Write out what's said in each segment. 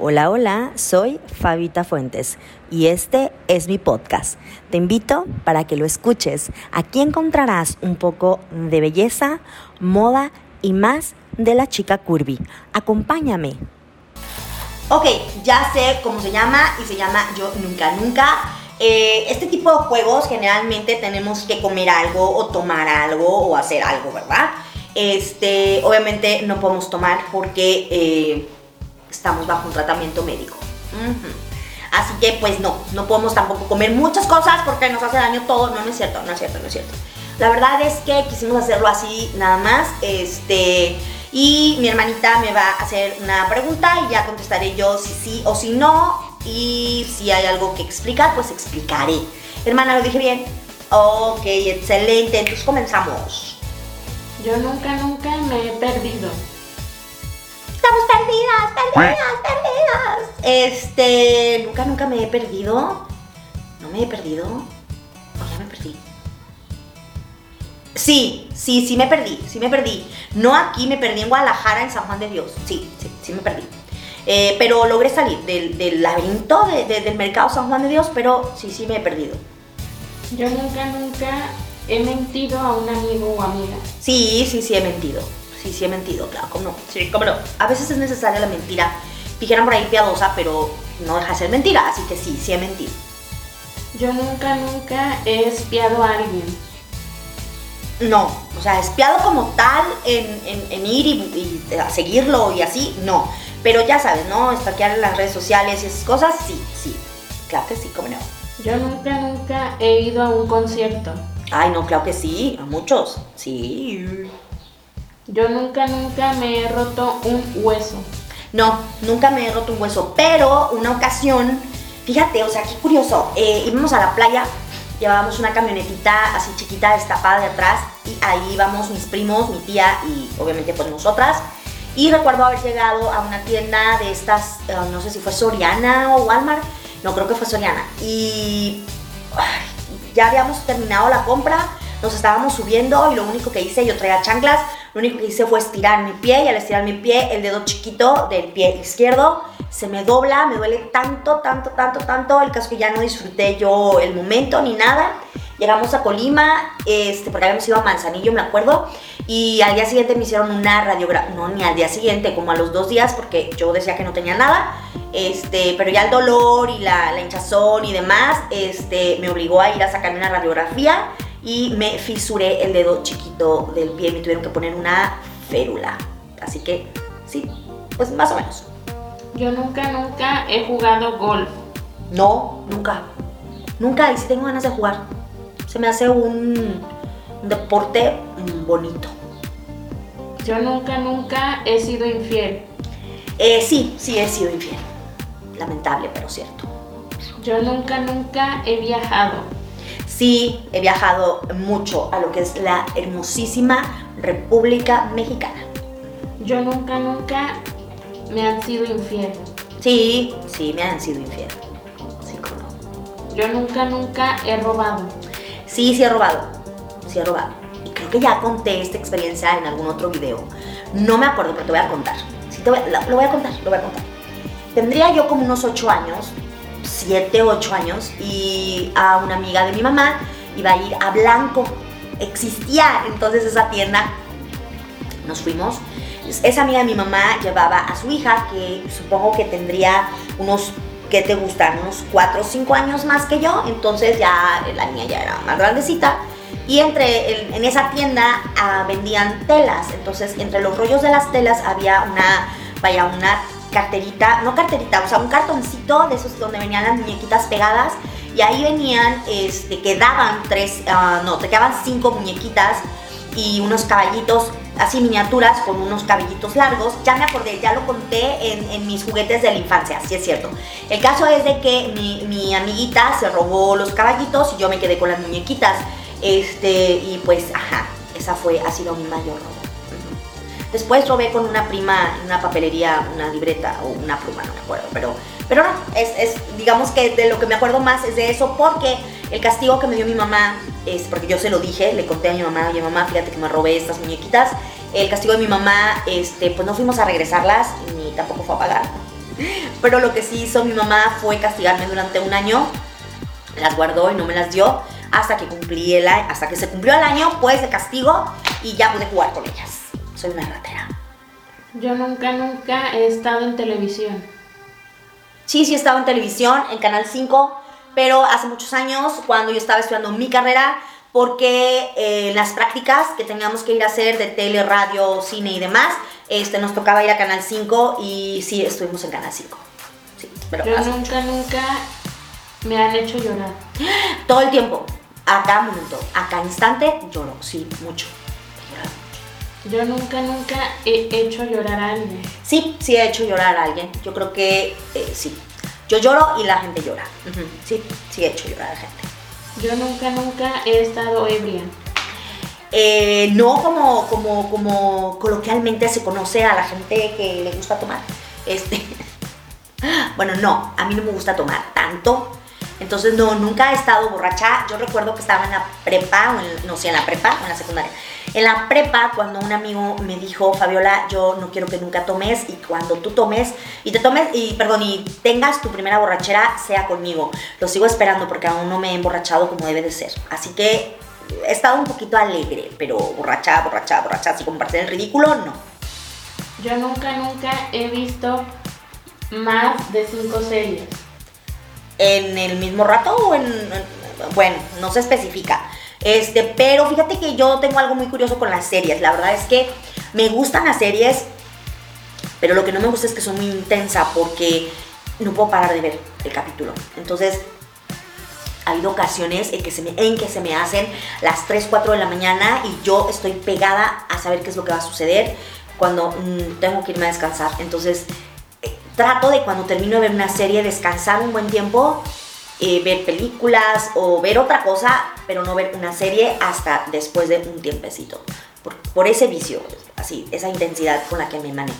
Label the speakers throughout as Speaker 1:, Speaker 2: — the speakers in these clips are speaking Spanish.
Speaker 1: Hola, hola, soy Fabita Fuentes y este es mi podcast. Te invito para que lo escuches. Aquí encontrarás un poco de belleza, moda y más de la chica curvy. Acompáñame. Ok, ya sé cómo se llama y se llama Yo Nunca Nunca. Eh, este tipo de juegos generalmente tenemos que comer algo o tomar algo o hacer algo, ¿verdad? Este, obviamente no podemos tomar porque... Eh, estamos bajo un tratamiento médico. Así que pues no, no podemos tampoco comer muchas cosas porque nos hace daño todo. No, no es cierto, no es cierto, no es cierto. La verdad es que quisimos hacerlo así nada más. Este, y mi hermanita me va a hacer una pregunta y ya contestaré yo si sí o si no. Y si hay algo que explicar, pues explicaré. Hermana, ¿lo dije bien? Ok, excelente. Entonces comenzamos.
Speaker 2: Yo nunca, nunca me he perdido.
Speaker 1: Estamos perdidas, perdidas, perdidas. Este, nunca, nunca me he perdido. No me he perdido. O ya me perdí. Sí, sí, sí me perdí, sí me perdí. No aquí, me perdí en Guadalajara, en San Juan de Dios. Sí, sí, sí me perdí. Eh, pero logré salir del, laberinto del mercado San Juan de Dios, pero sí, sí me he perdido.
Speaker 2: Yo nunca, nunca he mentido a un amigo o amiga.
Speaker 1: Sí, sí, sí he mentido. Sí, sí he mentido, claro, ¿cómo no? Sí, cómo no. A veces es necesaria la mentira. Dijeron por ahí piadosa, pero no deja de ser mentira, así que sí, sí he mentido.
Speaker 2: Yo nunca, nunca he espiado a alguien.
Speaker 1: No, o sea, espiado como tal en, ir y, a seguirlo y así, no. Pero ya sabes, ¿no? Estalquear en las redes sociales y esas cosas, sí, sí. Claro que sí, cómo no.
Speaker 2: Yo nunca, nunca he ido a un concierto.
Speaker 1: Ay, no, claro que sí, a muchos, sí.
Speaker 2: Yo nunca, nunca me he roto un hueso.
Speaker 1: No, nunca me he roto un hueso, pero una ocasión, fíjate, o sea, qué curioso, eh, íbamos a la playa, llevábamos una camionetita así chiquita destapada de atrás y ahí íbamos mis primos, mi tía y obviamente pues nosotras. Y recuerdo haber llegado a una tienda de estas, eh, no sé si fue Soriana o Walmart, no creo que fue Soriana. Y ya habíamos terminado la compra, nos estábamos subiendo y lo único que hice, yo traía chanclas, lo único que hice fue estirar mi pie y al estirar mi pie, el dedo chiquito del pie izquierdo se me dobla, me duele tanto, tanto, tanto, tanto, el caso que ya no disfruté yo el momento ni nada. Llegamos a Colima, este, porque habíamos ido a Manzanillo, me acuerdo, y al día siguiente me hicieron una radiografía, no, ni al día siguiente, como a los dos días, porque yo decía que no tenía nada, este, pero ya el dolor y la, la hinchazón y demás, este, me obligó a ir a sacarme una radiografía y me fisuré el dedo chiquito del pie, me tuvieron que poner una férula. Así que sí, pues más o menos.
Speaker 2: Yo nunca, nunca he jugado golf.
Speaker 1: No, nunca. Nunca, y si tengo ganas de jugar. Se me hace un deporte bonito.
Speaker 2: Yo nunca, nunca he sido infiel.
Speaker 1: Eh, sí, sí he sido infiel. Lamentable, pero cierto.
Speaker 2: Yo nunca, nunca he viajado.
Speaker 1: Sí, he viajado mucho a lo que es la hermosísima República Mexicana.
Speaker 2: Yo nunca, nunca me han sido infiel.
Speaker 1: Sí, sí, me han sido infiel. Sí, como
Speaker 2: Yo nunca, nunca he robado.
Speaker 1: Sí, sí he robado. Sí he robado. Y creo que ya conté esta experiencia en algún otro video. No me acuerdo, pero te voy a contar. Sí, te lo, lo voy a contar, lo voy a contar. Tendría yo como unos 8 años 7, 8 años y a una amiga de mi mamá iba a ir a Blanco. Existía entonces esa tienda. Nos fuimos. Esa amiga de mi mamá llevaba a su hija, que supongo que tendría unos, ¿qué te gustan? Unos 4 o 5 años más que yo. Entonces ya la niña ya era más grandecita. Y entre en esa tienda ah, vendían telas. Entonces entre los rollos de las telas había una, vaya, una carterita, no carterita, o sea, un cartoncito de esos donde venían las muñequitas pegadas y ahí venían, este, quedaban tres, uh, no, te quedaban cinco muñequitas y unos caballitos así miniaturas con unos cabellitos largos. Ya me acordé, ya lo conté en, mis juguetes de la infancia, sí es cierto. El caso es de que mi, mi, amiguita se robó los caballitos y yo me quedé con las muñequitas. Este, y pues, ajá, esa fue, ha sido mi mayor robo. Después robé con una prima en una papelería una libreta o una pluma, no me acuerdo, pero, pero no, es, es, digamos que de lo que me acuerdo más es de eso porque el castigo que me dio mi mamá es porque yo se lo dije, le conté a mi mamá, oye mamá, fíjate que me robé estas muñequitas. El castigo de mi mamá, este, pues no fuimos a regresarlas ni tampoco fue a pagar. Pero lo que sí hizo mi mamá fue castigarme durante un año. Las guardó y no me las dio hasta que cumplí el hasta que se cumplió el año, pues de castigo y ya pude jugar con ellas. Soy una ratera.
Speaker 2: Yo nunca, nunca he estado en televisión.
Speaker 1: Sí, sí he estado en televisión, en Canal 5, pero hace muchos años, cuando yo estaba estudiando mi carrera, porque eh, las prácticas que teníamos que ir a hacer de tele, radio, cine y demás, este, nos tocaba ir a Canal 5 y sí, estuvimos en Canal 5. Sí, pero
Speaker 2: Yo nunca, nunca me han hecho llorar.
Speaker 1: Todo el tiempo, a cada momento, a cada instante, lloro, sí, mucho.
Speaker 2: Yo nunca, nunca he hecho llorar a alguien.
Speaker 1: Sí, sí he hecho llorar a alguien. Yo creo que eh, sí. Yo lloro y la gente llora. Sí, sí he hecho llorar a la gente.
Speaker 2: Yo nunca, nunca he estado ebria.
Speaker 1: Eh, no como, como, como coloquialmente se conoce a la gente que le gusta tomar. Este, bueno, no, a mí no me gusta tomar tanto. Entonces, no, nunca he estado borracha. Yo recuerdo que estaba en la prepa, o en- no sé, en la prepa o en la secundaria. En la prepa, cuando un amigo me dijo, Fabiola, yo no quiero que nunca tomes y cuando tú tomes y te tomes, y perdón, y tengas tu primera borrachera, sea conmigo. Lo sigo esperando porque aún no me he emborrachado como debe de ser. Así que he estado un poquito alegre, pero borracha, borracha, borracha, así como el ridículo, no.
Speaker 2: Yo nunca, nunca he visto más de cinco series.
Speaker 1: En el mismo rato o en, en- bueno, no se especifica. Este, pero fíjate que yo tengo algo muy curioso con las series. La verdad es que me gustan las series, pero lo que no me gusta es que son muy intensa porque no puedo parar de ver el capítulo. Entonces, ha habido ocasiones en que, se me, en que se me hacen las 3, 4 de la mañana y yo estoy pegada a saber qué es lo que va a suceder cuando mm, tengo que irme a descansar. Entonces, trato de cuando termino de ver una serie descansar un buen tiempo, eh, ver películas o ver otra cosa, pero no ver una serie hasta después de un tiempecito. Por, por ese vicio, así, esa intensidad con la que me manejo.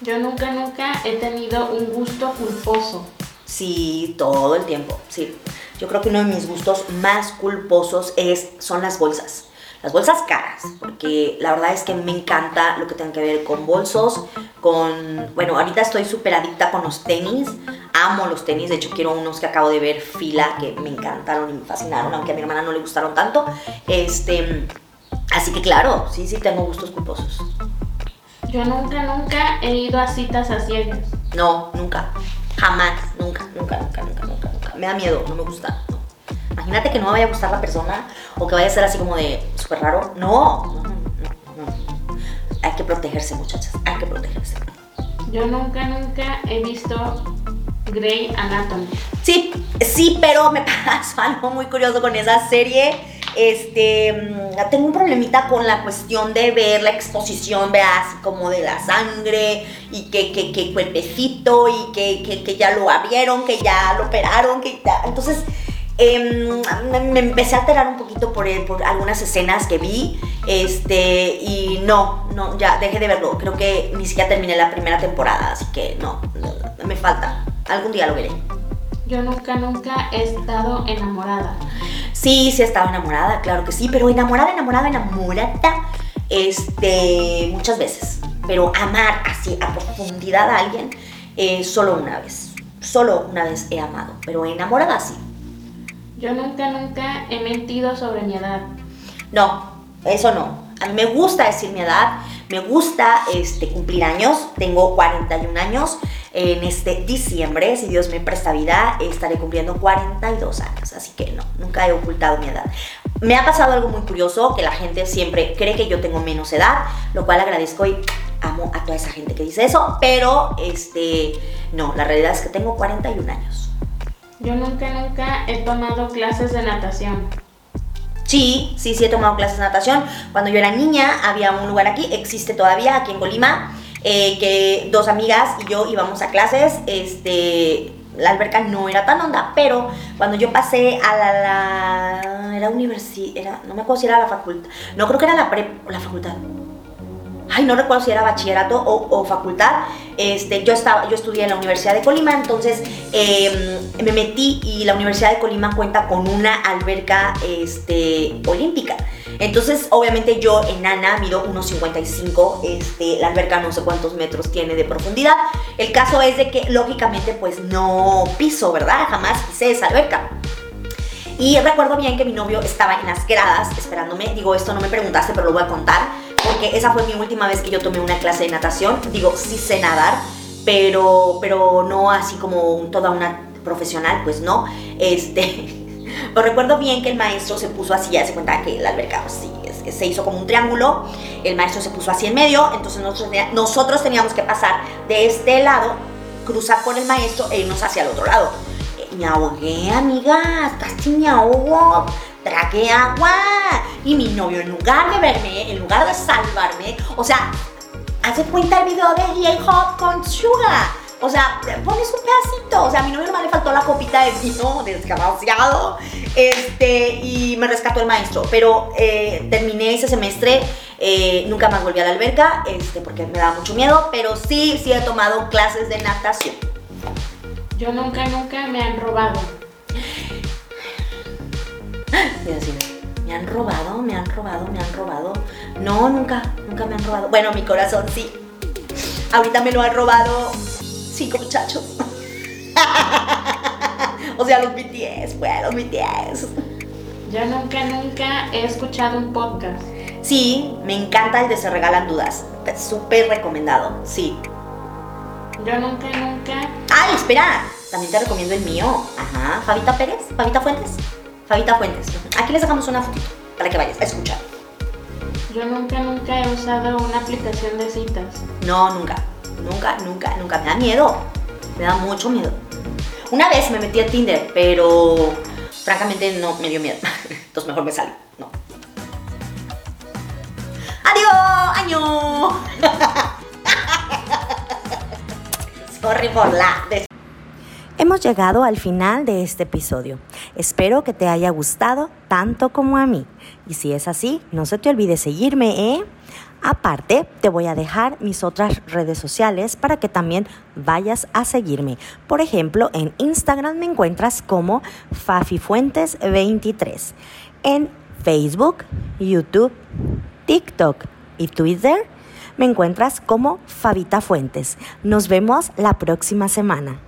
Speaker 2: Yo nunca, nunca he tenido un gusto culposo.
Speaker 1: Sí, todo el tiempo, sí. Yo creo que uno de mis gustos más culposos es, son las bolsas. Las bolsas caras, porque la verdad es que me encanta lo que tenga que ver con bolsos, con... Bueno, ahorita estoy súper adicta con los tenis, amo los tenis, de hecho quiero unos que acabo de ver fila, que me encantaron y me fascinaron, aunque a mi hermana no le gustaron tanto. Este... Así que claro, sí, sí tengo gustos culposos.
Speaker 2: Yo nunca, nunca he ido a citas a ciegas.
Speaker 1: No, nunca. Jamás. Nunca, nunca, nunca, nunca, nunca, nunca. Me da miedo, no me gusta. no. Imagínate que no me vaya a gustar la persona o que vaya a ser así como de súper raro. No. Hay que protegerse, muchachas. Hay que protegerse.
Speaker 2: Yo nunca, nunca he visto Grey Anatomy.
Speaker 1: Sí, sí, pero me pasó algo muy curioso con esa serie. Este, mm, tengo un problemita con la cuestión de ver la exposición, veas, como de la sangre y que, que, que cuerpecito y que, que, que ya lo abrieron, que ya lo operaron, que ya. Entonces, em, me, empecé a alterar un poquito por, el- por algunas escenas que vi. Este, y no, no, ya dejé de verlo. Creo que ni siquiera terminé la primera temporada, así que no, no, me falta. Algún día lo veré.
Speaker 2: Yo nunca, nunca he estado enamorada.
Speaker 1: Sí, sí estaba enamorada, claro que sí, pero enamorada, enamorada, enamorada, este, muchas veces. Pero amar así a profundidad a alguien, eh, solo una vez. Solo una vez he amado, pero enamorada sí.
Speaker 2: Yo nunca, nunca he mentido sobre mi edad.
Speaker 1: No, eso no. A mí me gusta decir mi edad, me gusta este, cumplir años, tengo 41 años. En este diciembre, si Dios me presta vida, estaré cumpliendo 42 años. Así que no, nunca he ocultado mi edad. Me ha pasado algo muy curioso, que la gente siempre cree que yo tengo menos edad, lo cual agradezco y amo a toda esa gente que dice eso, pero este, no, la realidad es que tengo 41 años.
Speaker 2: Yo nunca, nunca he tomado clases de natación.
Speaker 1: Sí, sí, sí he tomado clases de natación. Cuando yo era niña había un lugar aquí, existe todavía aquí en Colima, eh, que dos amigas y yo íbamos a clases. Este, la alberca no era tan honda, pero cuando yo pasé a la, era universidad, no me acuerdo si era la facultad, no creo que era la pre, la facultad. Ay, no recuerdo si era bachillerato o, facultad. Este, yo estaba, yo estudié en la Universidad de Colima, entonces eh, me metí y la Universidad de Colima cuenta con una alberca este, olímpica. Entonces, obviamente yo enana mido 1.55, este, la alberca no sé cuántos metros tiene de profundidad El caso es de que lógicamente pues no piso, ¿verdad? Jamás pisé esa alberca. Y recuerdo bien que mi novio estaba en las gradas esperándome. Digo, esto no me preguntaste, pero lo voy a contar. Esa fue mi última vez que yo tomé una clase de natación. Digo, sí sé nadar, pero, pero no así como toda una profesional, pues no. Este, pero recuerdo bien que el maestro se puso así, ya se cuenta que la alberca sí, se hizo como un triángulo. El maestro se puso así en medio, entonces nosotros, nosotros teníamos que pasar de este lado, cruzar por el maestro e irnos hacia el otro lado me ahogué, amiga, casi me ahogo. Tragué agua. Y mi novio, en lugar de verme, en lugar de salvarme, o sea, hace cuenta el video de J-Hop con Suga. O sea, pones un pedacito. O sea, a mi novio nomás le faltó la copita de vino, desgraciado. Este, y me rescató el maestro. Pero eh, terminé ese semestre. Eh, nunca más volví a la alberca, este, porque me daba mucho miedo. Pero sí, sí he tomado clases de natación.
Speaker 2: Yo nunca, nunca me han robado.
Speaker 1: Me han robado, me han robado, me han robado. No, nunca, nunca me han robado. Bueno, mi corazón sí. Ahorita me lo han robado cinco muchachos. o sea, los BTS, bueno, los BTS.
Speaker 2: Yo nunca, nunca he escuchado un podcast.
Speaker 1: Sí, me encanta el de Se Regalan Dudas. Súper recomendado, sí.
Speaker 2: Yo nunca, nunca.
Speaker 1: ¡Ay, espera! También te recomiendo el mío. Ajá. Fabita Pérez, Fabita Fuentes. Fabita Fuentes. Aquí les dejamos una fotito para que vayas a escuchar.
Speaker 2: Yo nunca, nunca he usado una aplicación de citas.
Speaker 1: No, nunca. Nunca, nunca, nunca. Me da miedo. Me da mucho miedo. Una vez me metí a Tinder, pero francamente no me dio miedo. Entonces mejor me salgo. No. ¡Adiós! ¡Año! Sorry por la Hemos llegado al final de este episodio. Espero que te haya gustado tanto como a mí. Y si es así, no se te olvide seguirme, ¿eh? Aparte, te voy a dejar mis otras redes sociales para que también vayas a seguirme. Por ejemplo, en Instagram me encuentras como FafiFuentes23. En Facebook, YouTube, TikTok y Twitter me encuentras como Fabita Fuentes. Nos vemos la próxima semana.